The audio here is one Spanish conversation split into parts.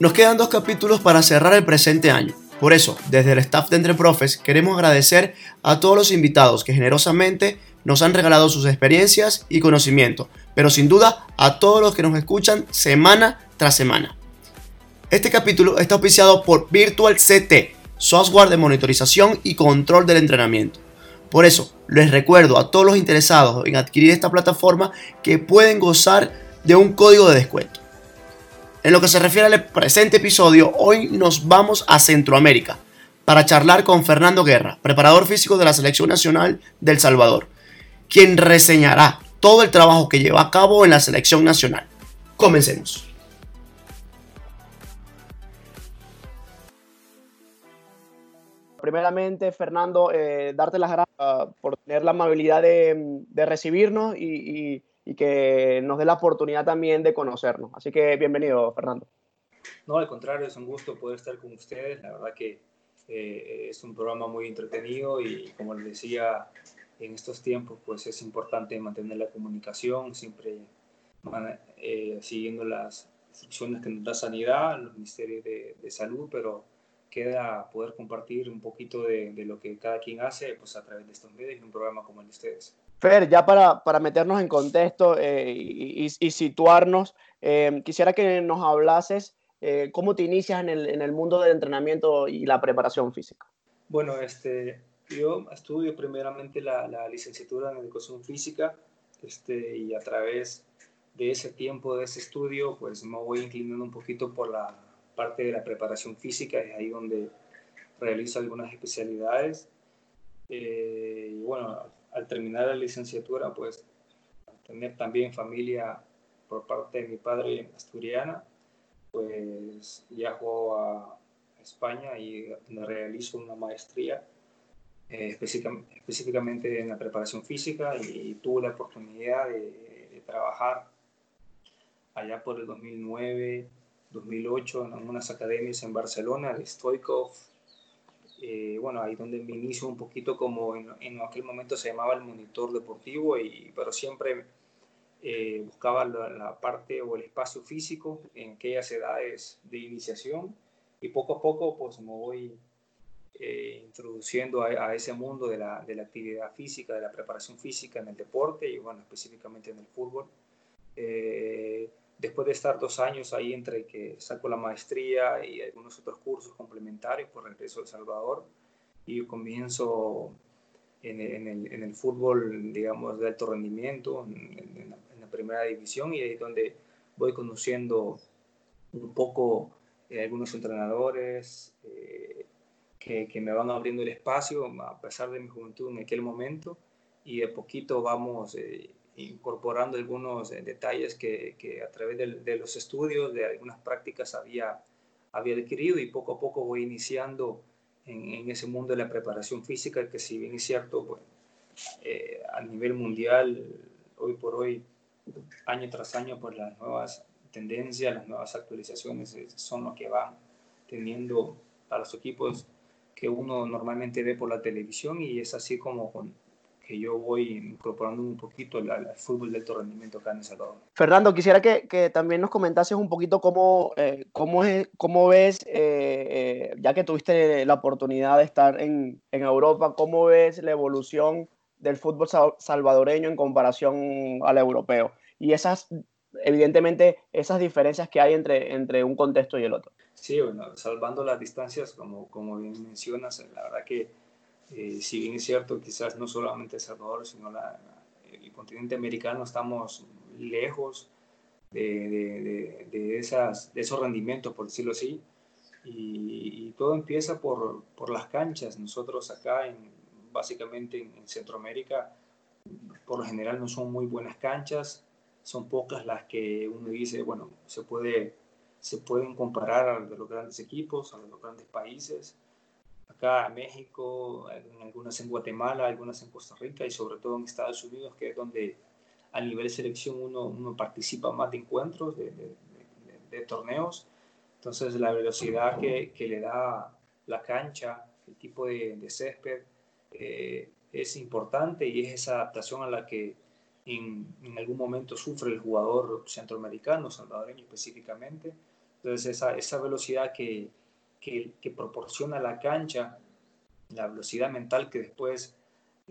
Nos quedan dos capítulos para cerrar el presente año. Por eso, desde el staff de Entre Profes, queremos agradecer a todos los invitados que generosamente nos han regalado sus experiencias y conocimiento, pero sin duda a todos los que nos escuchan semana tras semana. Este capítulo está auspiciado por Virtual CT, software de monitorización y control del entrenamiento. Por eso, les recuerdo a todos los interesados en adquirir esta plataforma que pueden gozar de un código de descuento. En lo que se refiere al presente episodio, hoy nos vamos a Centroamérica para charlar con Fernando Guerra, preparador físico de la Selección Nacional del Salvador, quien reseñará todo el trabajo que lleva a cabo en la Selección Nacional. Comencemos. Primeramente, Fernando, eh, darte las gracias por tener la amabilidad de, recibirnos y y que nos dé la oportunidad también de conocernos. Así que bienvenido, Fernando. No, al contrario, es un gusto poder estar con ustedes. La verdad que eh, es un programa muy entretenido y como les decía, en estos tiempos pues es importante mantener la comunicación, siempre eh, siguiendo las instrucciones que nos da Sanidad, los ministerios de, de salud, pero queda poder compartir un poquito de, de, lo que cada quien hace pues a través de estos medios y un programa como el de ustedes. Fer, ya para, para meternos en contexto eh, y, situarnos, eh, quisiera que nos hablases eh, cómo te inicias en el, en el, mundo del entrenamiento y la preparación física. Bueno, este, yo estudio primeramente la, la licenciatura en educación física este, y a través de ese tiempo, de ese estudio, pues me voy inclinando un poquito por la parte de la preparación física, es ahí donde realizo algunas especialidades. y bueno, al terminar la licenciatura, pues tener también familia por parte de mi padre asturiana, pues viajo a España y realizo una maestría eh, específicamente en la preparación física y, tuve la oportunidad de, trabajar allá por el 2009, 2008 en unas academias en Barcelona, de Stoikov, eh, bueno, ahí donde me inicio un poquito como en, en, aquel momento se llamaba el monitor deportivo, y, pero siempre eh, buscaba la, parte o el espacio físico en aquellas edades de iniciación y poco a poco pues me voy eh, introduciendo a, ese mundo de la, de la, actividad física, de la preparación física en el deporte y bueno, específicamente en el fútbol después de estar dos años ahí entre que saco la maestría y algunos otros cursos complementarios, por regreso a El Salvador y comienzo en el, en el, fútbol, digamos, de alto rendimiento, en, la, primera división y ahí es donde voy conociendo un poco eh, algunos entrenadores eh, que, que, me van abriendo el espacio a pesar de mi juventud en aquel momento y de poquito vamos eh, incorporando algunos eh, detalles que, que a través de, los estudios, de algunas prácticas había, había adquirido y poco a poco voy iniciando en, en ese mundo de la preparación física, que si bien es cierto, pues, eh, a nivel mundial, hoy por hoy, año tras año, pues las nuevas tendencias, las nuevas actualizaciones eh, son lo que van teniendo a los equipos que uno normalmente ve por la televisión y es así como con, que yo voy incorporando un poquito al, fútbol de alto rendimiento acá en El Salvador. Fernando, quisiera que, que también nos comentases un poquito cómo, eh, cómo, es, cómo ves, eh, eh, ya que tuviste la oportunidad de estar en, en, Europa, cómo ves la evolución del fútbol salvadoreño en comparación al europeo y esas, evidentemente, esas diferencias que hay entre, entre un contexto y el otro. Sí, bueno, salvando las distancias, como, como bien mencionas, la verdad que eh, si bien es cierto, quizás no solamente El Salvador, sino el continente americano estamos lejos de, de, de esos rendimientos, por decirlo así. Y, todo empieza por, las canchas. Nosotros acá, en, básicamente en, Centroamérica, por lo general no son muy buenas canchas. Son pocas las que uno dice, bueno, se, puede, se pueden comparar a los grandes equipos, a los grandes países acá en México, algunas en Guatemala, algunas en Costa Rica y sobre todo en Estados Unidos, que es donde a nivel selección uno, uno participa más de encuentros, de, torneos. Entonces la velocidad que, le da la cancha, el tipo de, césped, eh, es importante y es esa adaptación a la que en, algún momento sufre el jugador centroamericano, salvadoreño específicamente. Entonces esa velocidad que, que, que proporciona la cancha, la velocidad mental que después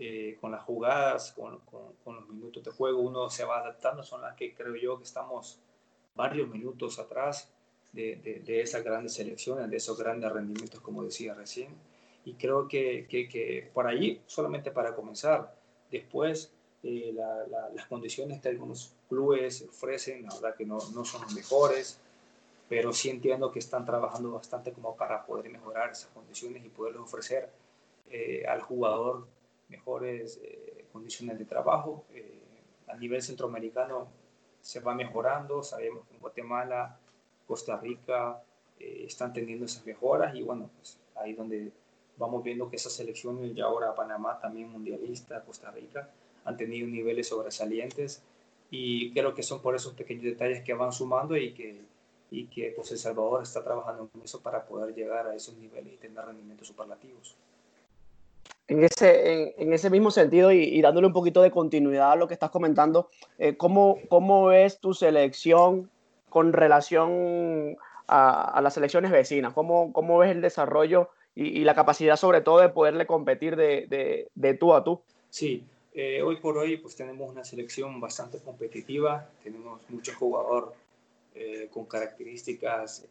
eh, con las jugadas, con, con, los minutos de juego, uno se va adaptando, son las que creo yo que estamos varios minutos atrás de, de, esas grandes selecciones, de esos grandes rendimientos, como decía recién. Y creo que, que, que por ahí, solamente para comenzar, después eh, las condiciones que algunos clubes ofrecen, la verdad que no, no son las mejores, pero sí entiendo que están trabajando bastante como para poder mejorar esas condiciones y poderles ofrecer eh, al jugador mejores eh, condiciones de trabajo. Eh, a nivel centroamericano se va mejorando, sabemos que en Guatemala, Costa Rica están teniendo esas mejoras y bueno, pues ahí donde vamos viendo que esas selecciones, ya ahora Panamá también mundialista, Costa Rica, han tenido niveles sobresalientes y creo que son por esos pequeños detalles que van sumando y que, y que pues El Salvador está trabajando en eso para poder llegar a esos niveles y tener rendimientos superlativos en ese, en, ese mismo sentido y, dándole un poquito de continuidad a lo que estás comentando, eh, ¿cómo, ¿cómo, ves tu selección con relación a, las selecciones vecinas? ¿Cómo, ¿Cómo, ves el desarrollo y, la capacidad sobre todo de poderle competir de, de, de tú a tú? Sí, eh, hoy por hoy pues tenemos una selección bastante competitiva, tenemos muchos jugadores eh, con características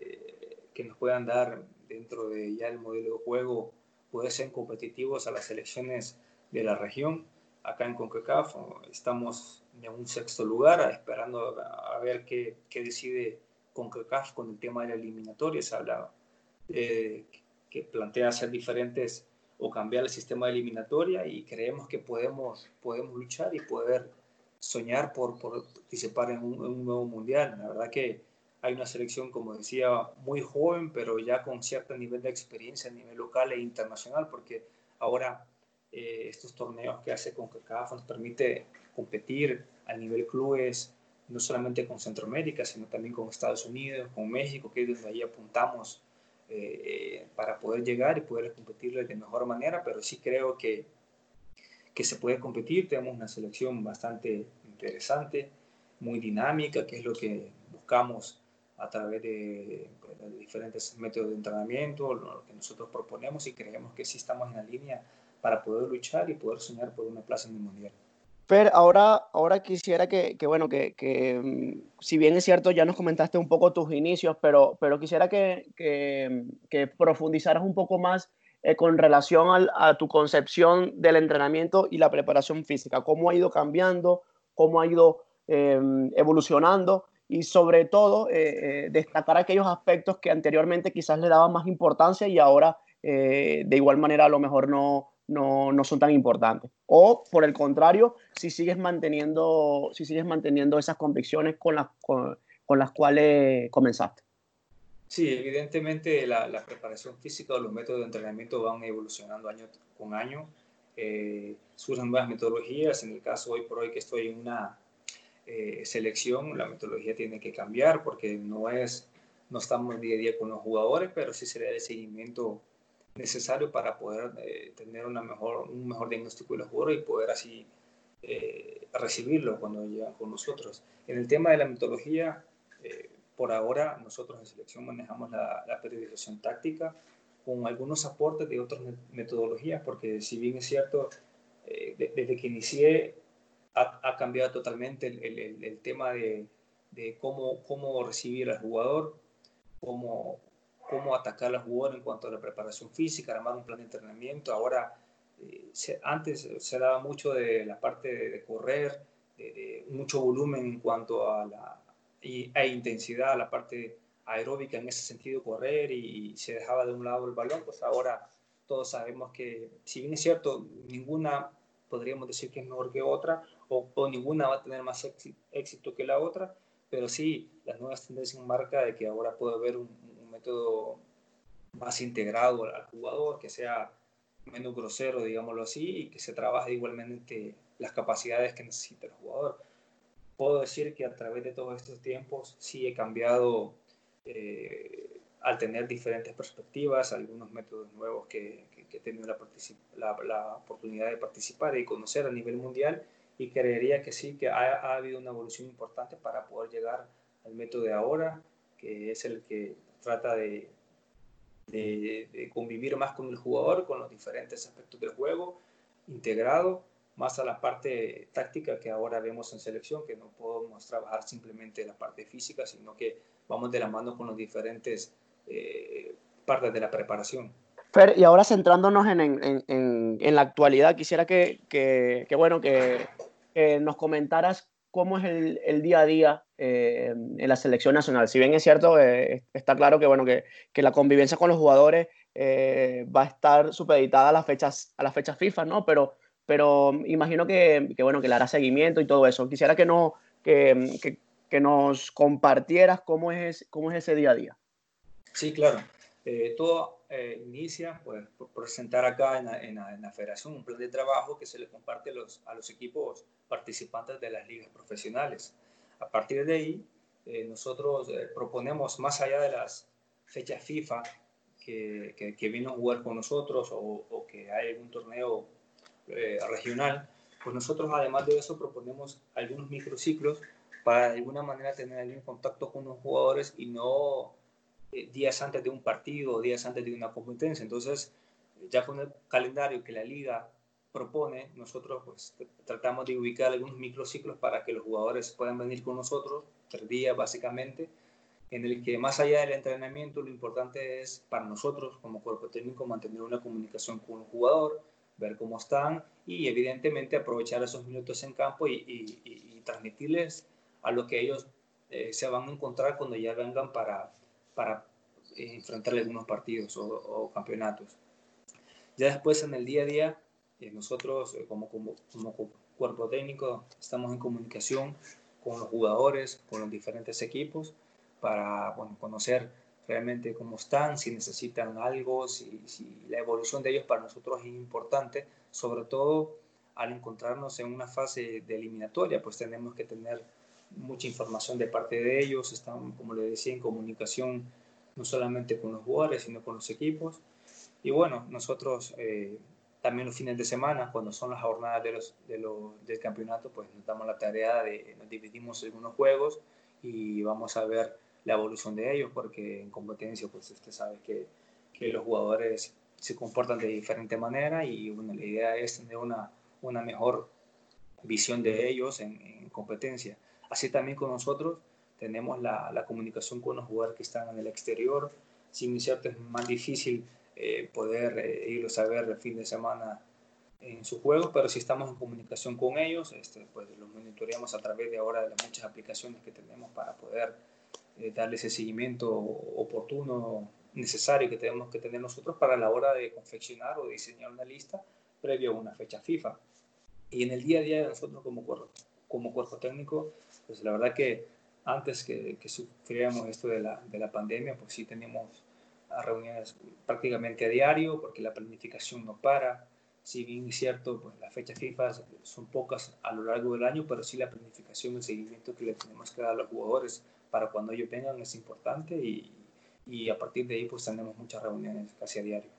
que nos puedan dar dentro de ya el modelo de juego poder ser competitivos a las selecciones de la región. Acá en CONCACAF estamos en un sexto lugar, esperando a ver qué, qué decide CONCACAF con el tema de la eliminatoria. Se habla que plantea hacer diferentes o cambiar el sistema de eliminatoria y creemos que podemos, podemos luchar y poder soñar por, participar en un, nuevo mundial. La verdad que hay una selección, como decía, muy joven, pero ya con cierto nivel de experiencia a nivel local e internacional, porque ahora eh, estos torneos que hace con CACAF nos permite competir a nivel clubes, no solamente con Centroamérica, sino también con Estados Unidos, con México, que es donde ahí apuntamos eh, para poder llegar y poder competir de mejor manera, pero sí creo que, que se puede competir, tenemos una selección bastante interesante, muy dinámica, que es lo que buscamos a través de, diferentes métodos de entrenamiento, lo que nosotros proponemos y creemos que sí estamos en la línea para poder luchar y poder soñar por una plaza en el Mundial. Fer, ahora, ahora quisiera que, que bueno, que, que, mm, si bien es cierto, ya nos comentaste un poco tus inicios, pero, pero quisiera que, que profundizaras un poco más eh, con relación al, a tu concepción del entrenamiento y la preparación física, cómo ha ido cambiando, cómo ha ido eh, evolucionando y sobre todo eh, eh, destacar aquellos aspectos que anteriormente quizás le daban más importancia y ahora eh, de igual manera a lo mejor no, no, no, son tan importantes. O por el contrario, si sigues manteniendo, si sigues manteniendo esas convicciones con las, con, con las cuales comenzaste. Sí, evidentemente la, la, preparación física o los métodos de entrenamiento van evolucionando año con año. Surgen nuevas metodologías. En el caso hoy por hoy que estoy en una eh, selección, la metodología tiene que cambiar porque no es, no estamos día a día con los jugadores, pero sí se le da el seguimiento necesario para poder eh, tener una mejor, un mejor diagnóstico de los jugadores y poder así eh, recibirlo cuando llegan con nosotros. En el tema de la metodología, por ahora nosotros en selección manejamos la, la periodización táctica con algunos aportes de otras metodologías, porque si bien es cierto, desde que inicié ha, cambiado totalmente el, el, tema de, de, cómo, cómo recibir al jugador, cómo, cómo atacar al jugador en cuanto a la preparación física, armar un plan de entrenamiento. Ahora, eh, antes se daba mucho de la parte de, correr, de, mucho volumen en cuanto a la y, a intensidad, la parte aeróbica en ese sentido, correr y, se dejaba de un lado el balón, pues ahora todos sabemos que, si bien es cierto, ninguna podríamos decir que es mejor que otra, o, ninguna va a tener más éxito que la otra, pero sí, las nuevas tendencias marca de que ahora puede haber un, método más integrado al jugador, que sea menos grosero, digámoslo así, y que se trabaje igualmente las capacidades que necesita el jugador. Puedo decir que a través de todos estos tiempos sí he cambiado al tener diferentes perspectivas, algunos métodos nuevos que, que, he tenido la, oportunidad de participar y conocer a nivel mundial y creería que sí, que ha, ha, habido una evolución importante para poder llegar al método de ahora, que es el que trata de, de, convivir más con el jugador, con los diferentes aspectos del juego, integrado más a la parte táctica que ahora vemos en selección, que no podemos trabajar simplemente la parte física, sino que vamos de la mano con los diferentes eh, partes de la preparación. Fer, y ahora centrándonos en, en, en, la actualidad, quisiera que, que, que bueno, que, nos comentaras cómo es el, el día a día eh, en la selección nacional. Si bien es cierto, eh, está claro que, bueno, que, la convivencia con los jugadores eh, va a estar supeditada a las fechas, a las fechas FIFA, ¿no? Pero, pero imagino que, que, bueno, que le hará seguimiento y todo eso. Quisiera que, no, que, que nos compartieras cómo es, cómo es ese día a día. Sí, claro. Eh, todo eh, inicia pues, por presentar acá en la, en, la, en la, federación un plan de trabajo que se le comparte los, a los equipos participantes de las ligas profesionales. A partir de ahí, eh, nosotros eh, proponemos, más allá de las fechas FIFA que, que, que vino a jugar con nosotros o, o que hay algún torneo eh, regional, pues nosotros además de eso proponemos algunos microciclos para de alguna manera tener algún contacto con los jugadores y no eh, días antes de un partido, días antes de una competencia. Entonces, ya con el calendario que la liga propone, nosotros pues tratamos de ubicar algunos microciclos para que los jugadores puedan venir con nosotros, tres días básicamente, en el que más allá del entrenamiento, lo importante es para nosotros como cuerpo técnico mantener una comunicación con el jugador, ver cómo están y evidentemente aprovechar esos minutos en campo y, y, y transmitirles a lo que ellos eh, se van a encontrar cuando ya vengan para, para eh, enfrentar algunos partidos o, campeonatos. Ya después en el día a día, eh, nosotros eh, como, como, como, cuerpo técnico estamos en comunicación con los jugadores, con los diferentes equipos, para bueno, conocer realmente cómo están, si necesitan algo, si, si la evolución de ellos para nosotros es importante, sobre todo al encontrarnos en una fase de eliminatoria, pues tenemos que tener mucha información de parte de ellos, están, como les decía, en comunicación no solamente con los jugadores, sino con los equipos. Y bueno, nosotros eh, también los fines de semana, cuando son las jornadas de los, de los, del campeonato, pues nos damos la tarea de, nos dividimos algunos juegos y vamos a ver la evolución de ellos, porque en competencia, pues usted sabe que, que los jugadores se comportan de diferente manera y bueno, la idea es tener una, una mejor visión de ellos en, en competencia. Así también con nosotros tenemos la, la, comunicación con los jugadores que están en el exterior. Si es cierto, es más difícil eh, poder eh, irlos a ver el fin de semana en sus juegos, pero si estamos en comunicación con ellos, este, pues los monitoreamos a través de ahora de las muchas aplicaciones que tenemos para poder eh, darle ese seguimiento oportuno, necesario que tenemos que tener nosotros para la hora de confeccionar o diseñar una lista previo a una fecha FIFA. Y en el día a día de nosotros como cuerpo, como cuerpo técnico, pues la verdad que antes que, que sufriéramos esto de la, de la pandemia, pues sí teníamos reuniones prácticamente a diario, porque la planificación no para. Si bien es cierto, pues las fechas FIFA son pocas a lo largo del año, pero sí la planificación, el seguimiento que le tenemos que dar a los jugadores para cuando ellos vengan es importante y, y a partir de ahí pues tenemos muchas reuniones casi a diario.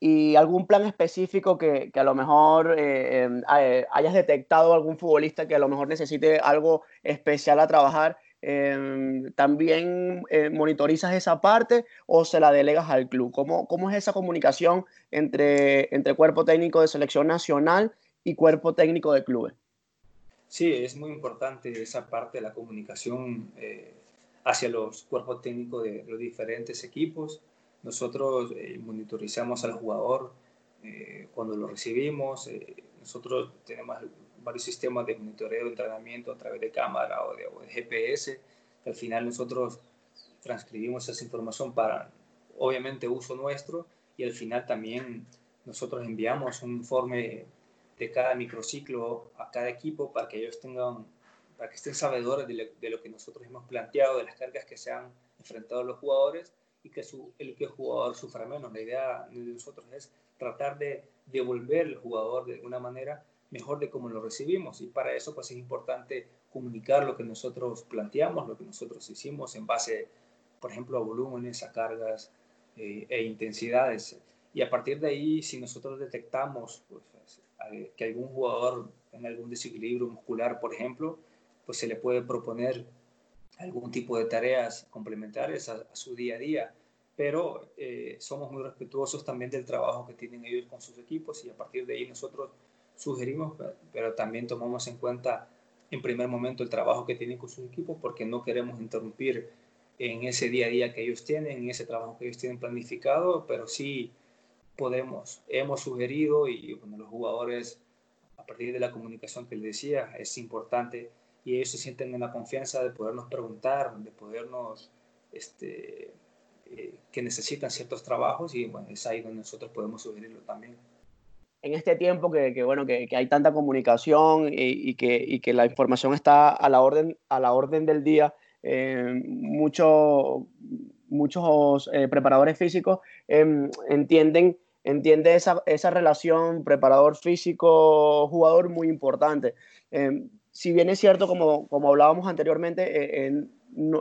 ¿Y algún plan específico que, que a lo mejor eh, eh, hayas detectado algún futbolista que a lo mejor necesite algo especial a trabajar eh, ¿también eh, monitorizas esa parte o se la delegas al club? ¿Cómo, cómo es esa comunicación entre, entre cuerpo técnico de selección nacional y cuerpo técnico de clubes? Sí, es muy importante esa parte de la comunicación hacia los cuerpos técnicos de los diferentes equipos. Nosotros eh, monitorizamos al jugador eh, cuando lo recibimos. Eh, nosotros tenemos varios sistemas de monitoreo de entrenamiento a través de cámara o de, o de GPS. Al final nosotros transcribimos esa información para, obviamente, uso nuestro y al final también nosotros enviamos un informe de cada microciclo a cada equipo para que ellos tengan, para que estén sabedores de lo, de lo que nosotros hemos planteado, de las cargas que se han enfrentado los jugadores y que su, el que jugador sufra menos. La idea de nosotros es tratar de devolver al jugador de una manera mejor de cómo lo recibimos. Y para eso pues es importante comunicar lo que nosotros planteamos, lo que nosotros hicimos en base por ejemplo, a volúmenes, a cargas eh, e intensidades. Y a partir de ahí, si nosotros detectamos pues, que algún jugador en algún desequilibrio muscular, por ejemplo, pues se le puede proponer algún tipo de tareas complementarias a, su día a día, pero eh, somos muy respetuosos también del trabajo que tienen ellos con sus equipos y a partir de ahí nosotros sugerimos, pero también tomamos en cuenta en primer momento el trabajo que tienen con sus equipos porque no queremos interrumpir en ese día a día que ellos tienen, en ese trabajo que ellos tienen planificado, pero sí podemos, hemos sugerido y los jugadores a partir de la comunicación que les decía es importante y ellos se sienten en la confianza de podernos preguntar, de podernos, este, eh, que necesitan ciertos trabajos y bueno, es ahí donde nosotros podemos sugerirlo también. En este tiempo que, que bueno, que, que, hay tanta comunicación y, que, y, que, la información está a la orden, a la orden del día, eh, mucho, muchos eh, preparadores físicos em, entienden, entiende esa, esa relación preparador físico-jugador muy importante. Em, si bien es cierto, como, como hablábamos anteriormente, eh,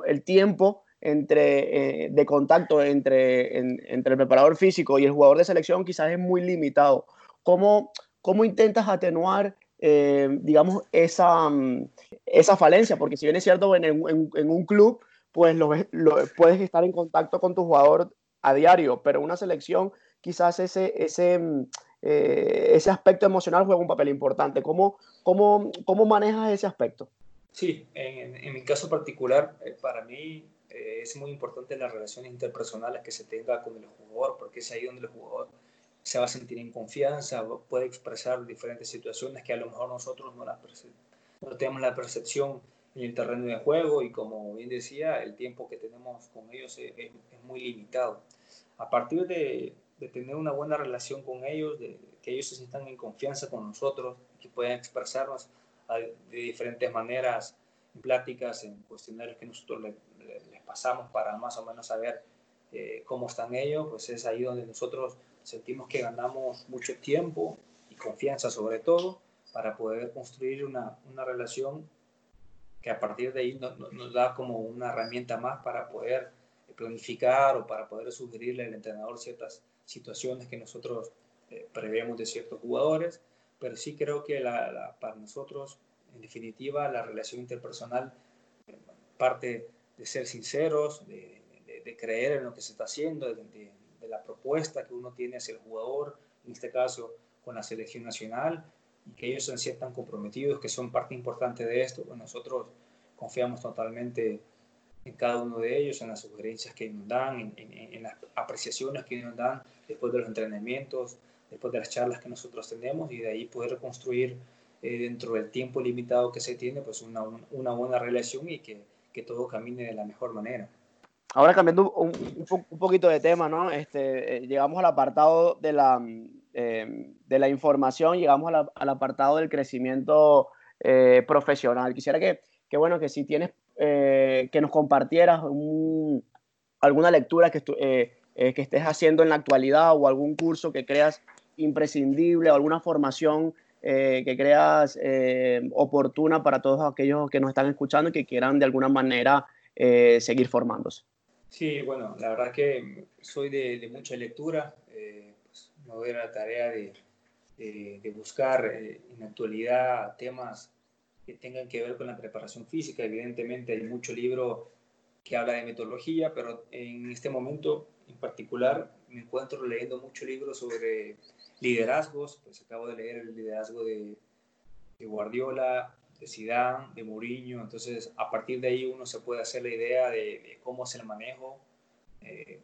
el tiempo entre, eh, de contacto entre, entre el preparador físico y el jugador de selección quizás es muy limitado. ¿Cómo, cómo intentas atenuar, eh, digamos, esa, mm, esa falencia? Porque si bien es cierto, en, en, un club, pues lo, puedes estar en contacto con tu jugador a diario, pero una selección quizás ese, ese, mm, eh, ese aspecto emocional juega un papel importante. ¿Cómo, cómo, cómo manejas ese aspecto? Sí, en, en mi caso particular, eh, para mí eh, es muy importante las relaciones interpersonales que se tenga con el jugador, porque es ahí donde el jugador se va a sentir en confianza, puede expresar diferentes situaciones que a lo mejor nosotros no, las no tenemos la percepción en el terreno de juego y como bien decía, el tiempo que tenemos con ellos es, es muy limitado. A partir de, de tener una buena relación con ellos, de que ellos se sientan en confianza con nosotros, que puedan expresarnos de diferentes maneras en pláticas, en cuestionarios que nosotros les, pasamos para más o menos saber eh, cómo están ellos, pues es ahí donde nosotros sentimos que ganamos mucho tiempo y confianza sobre todo para poder construir una, una relación que a partir de ahí nos da como una herramienta más para poder planificar o para poder sugerirle al entrenador ciertas situaciones que nosotros eh, prevemos de ciertos jugadores, pero sí creo que la, para nosotros, en definitiva, la relación interpersonal eh, parte de ser sinceros, de, creer en lo que se está haciendo, de, la propuesta que uno tiene hacia el jugador, en este caso con la selección nacional, y que ellos se sientan comprometidos, que son parte importante de esto. Pues nosotros confiamos totalmente en cada uno de ellos, en las sugerencias que nos dan, en, las apreciaciones que nos dan después de los entrenamientos, después de las charlas que nosotros tenemos y de ahí poder construir eh, dentro del tiempo limitado que se tiene, pues una, una buena relación y que, que, todo camine de la mejor manera. Ahora cambiando un, un, poquito de tema, ¿no? Este, eh, llegamos al apartado de la, eh, de la información, llegamos al apartado del crecimiento profesional. Quisiera que, que, bueno, que si tienes eh, que nos compartieras alguna lectura que, eh, eh, que estés haciendo en la actualidad o algún curso que creas imprescindible o alguna formación que creas oportuna para todos aquellos que nos están escuchando y que quieran de alguna manera seguir formándose. Sí, bueno, la verdad que soy de, mucha lectura, pues me doy la tarea de, de buscar en la actualidad temas que tengan que ver con la preparación física. Evidentemente hay mucho libro que habla de metodología, pero en este momento en particular me encuentro leyendo mucho libro sobre liderazgos, pues acabo de leer el liderazgo de, Guardiola, de Zidane, de Mourinho, entonces a partir de ahí uno se puede hacer la idea de, cómo es el manejo eh,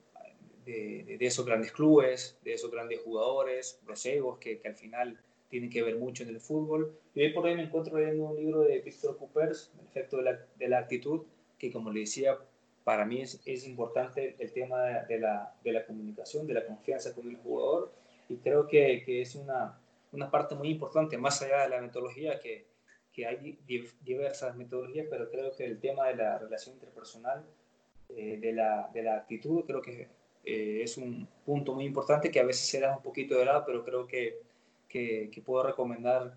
de, esos grandes clubes, de esos grandes jugadores, los egos que al final tiene que ver mucho en el fútbol. Y hoy por hoy me encuentro leyendo un libro de Víctor Coopers, El efecto de la, de la, actitud, que como le decía, para mí es, es importante el tema de la, de la, comunicación, de la confianza con el jugador, y creo que, que es una, una, parte muy importante, más allá de la metodología, que, que hay diversas metodologías, pero creo que el tema de la relación interpersonal, eh, de, la, de la actitud, creo que eh, es un punto muy importante que a veces se da un poquito de lado, pero creo que que, puedo recomendar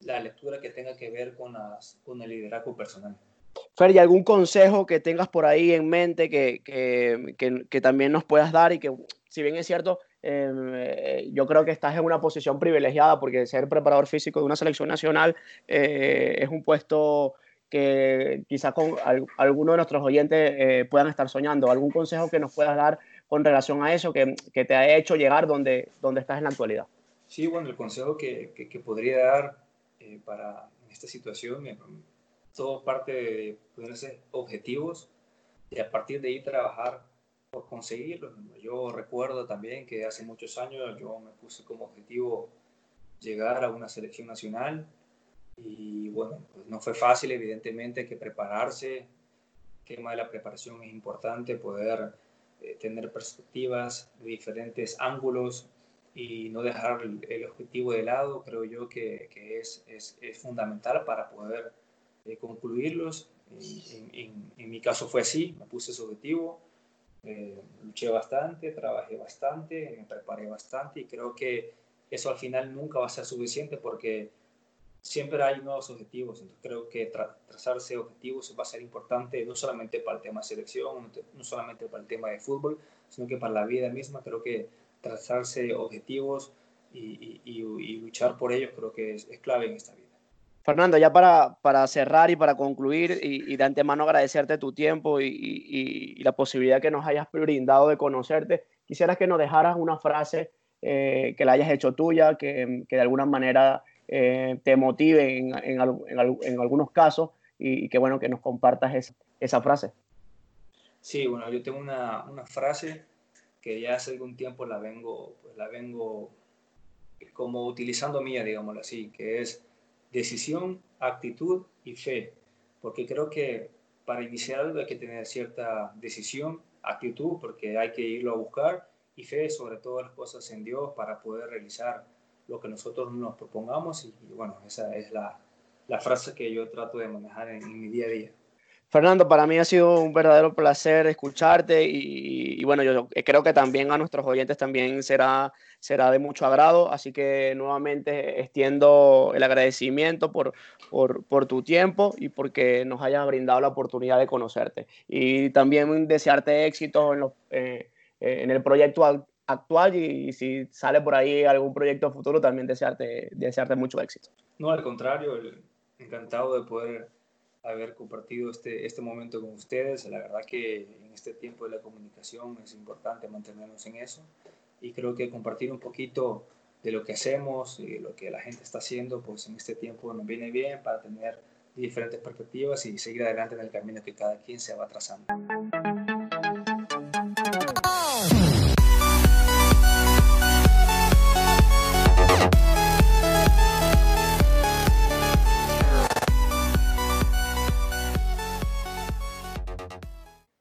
la lectura que tenga que ver con, las, con el liderazgo personal. Fer, ¿y algún consejo que tengas por ahí en mente que, que, también nos puedas dar y que, si bien es cierto, em, eh, yo creo que estás en una posición privilegiada porque ser preparador físico de una selección nacional eh, es un puesto que quizás con algunos de nuestros oyentes eh, puedan estar soñando. ¿Algún consejo que nos puedas dar con relación a eso que, que te ha hecho llegar donde, donde estás en la actualidad? Sí, bueno, el consejo que, que, podría dar para esta situación todo parte de ponerse objetivos y a partir de ahí trabajar por conseguirlos. Yo recuerdo también que hace muchos años yo me puse como objetivo llegar a una selección nacional y bueno, pues no fue fácil, evidentemente que prepararse. El tema de la preparación es importante, poder eh, tener perspectivas de diferentes ángulos y no dejar el, objetivo de lado, creo yo que, que es, es, es fundamental para poder concluirlos. En, en, mi caso fue así, me puse ese objetivo, eh, luché bastante, trabajé bastante, me preparé bastante y creo que eso al final nunca va a ser suficiente porque siempre hay nuevos objetivos. Entonces creo que trazarse objetivos va a ser importante no solamente para el tema de selección, no solamente para el tema de fútbol, sino que para la vida misma. Creo que trazarse objetivos y, y, y, luchar por ellos creo que es, es clave en esta vida. Fernando, ya para, para cerrar y para concluir, y, de antemano agradecerte tu tiempo y, y, la posibilidad que nos hayas brindado de conocerte, quisieras que nos dejaras una frase eh, que la hayas hecho tuya, que, que de alguna manera eh, te motive en, en, en, algunos casos y, que bueno que nos compartas esa, esa frase. Sí, bueno, yo tengo una, una, frase que ya hace algún tiempo la vengo, pues la vengo como utilizando mía, digámoslo así, que es decisión, actitud y fe, porque creo que para iniciar algo hay que tener cierta decisión, actitud, porque hay que irlo a buscar, y fe sobre todas las cosas en Dios para poder realizar lo que nosotros nos propongamos. Y, bueno, esa es la, la, frase que yo trato de manejar en mi día a día. Fernando, para mí ha sido un verdadero placer escucharte y, bueno, yo creo que también a nuestros oyentes también será, será de mucho agrado, así que nuevamente extiendo el agradecimiento por, por, tu tiempo y porque nos hayas brindado la oportunidad de conocerte y también desearte éxito en, eh, en el proyecto actual y, si sale por ahí algún proyecto futuro también desearte, desearte mucho éxito. No, al contrario, encantado de poder haber compartido este, este momento con ustedes. La verdad que en este tiempo de la comunicación es importante mantenernos en eso y creo que compartir un poquito de lo que hacemos y lo que la gente está haciendo, pues en este tiempo nos viene bien para tener diferentes perspectivas y seguir adelante en el camino que cada quien se va trazando.